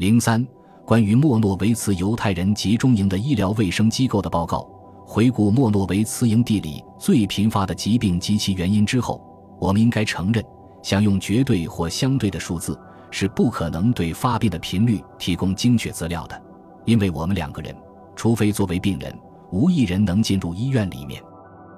零三，关于莫诺维茨犹太人集中营的医疗卫生机构的报告，回顾莫诺维茨营地里最频发的疾病及其原因之后，我们应该承认，想用绝对或相对的数字是不可能对发病的频率提供精确资料的，因为我们两个人，除非作为病人，无一人能进入医院里面。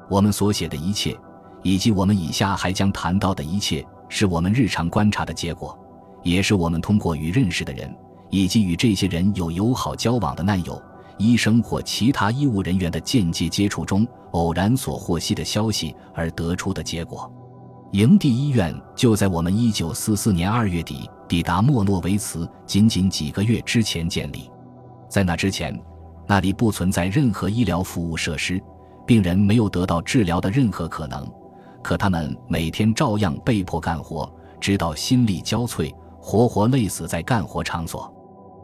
我们所写的一切，以及我们以下还将谈到的一切，是我们日常观察的结果，也是我们通过与认识的人。以及与这些人有友好交往的难友、医生或其他医务人员的间接接触中偶然所获悉的消息而得出的结果。营地医院就在我们1944年2月底抵达莫诺维茨仅仅几个月之前建立。在那之前，那里不存在任何医疗服务设施，病人没有得到治疗的任何可能。可他们每天照样被迫干活，直到心力交瘁，活活累死在干活场所。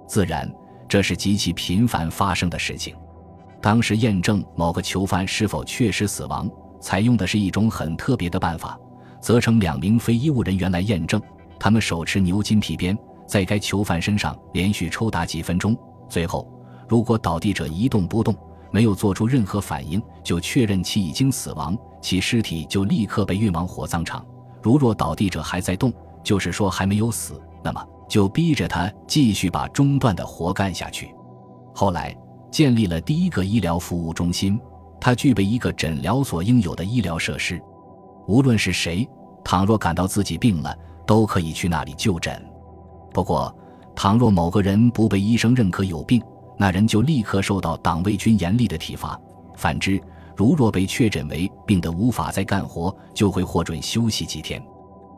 自然，这是极其频繁发生的事情。当时验证某个囚犯是否确实死亡，采用的是一种很特别的办法，责成两名非医务人员来验证。他们手持牛筋皮鞭，在该囚犯身上连续抽打几分钟。最后，如果倒地者一动不动，没有做出任何反应，就确认其已经死亡，其尸体就立刻被运往火葬场。如若倒地者还在动，就是说还没有死，那么。就逼着他继续把中断的活干下去。后来建立了第一个医疗服务中心，它具备一个诊疗所应有的医疗设施。无论是谁，倘若感到自己病了，都可以去那里就诊。不过，倘若某个人不被医生认可有病，那人就立刻受到党卫军严厉的体罚。反之，如若被确诊为病得无法再干活，就会获准休息几天。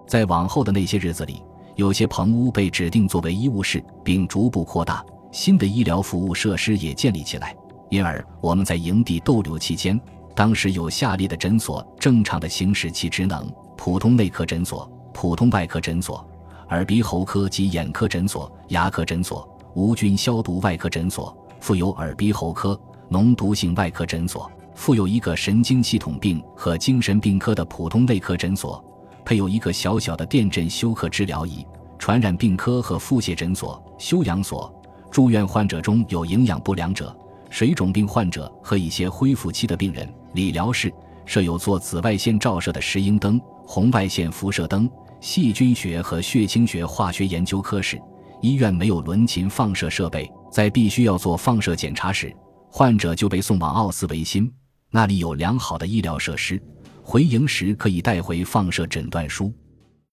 在往后的那些日子里。有些棚屋被指定作为医务室，并逐步扩大，新的医疗服务设施也建立起来。因而我们在营地逗留期间，当时有下列的诊所正常的行使其职能：普通内科诊所、普通外科诊所、耳鼻喉科及眼科诊所、牙科诊所、无菌消毒外科诊所、附有耳鼻喉科、脓毒性外科诊所、附有一个神经系统病和精神病科的普通内科诊所。配有一个小小的电震休克治疗仪，传染病科和腹泻诊所、休养所、住院患者中有营养不良者、水肿病患者和一些恢复期的病人。理疗室设有做紫外线照射的石英灯、红外线辐射灯、细菌学和血清学化学研究科室。医院没有伦琴放射设备，在必须要做放射检查时，患者就被送往奥斯维辛，那里有良好的医疗设施。回营时可以带回放射诊断书。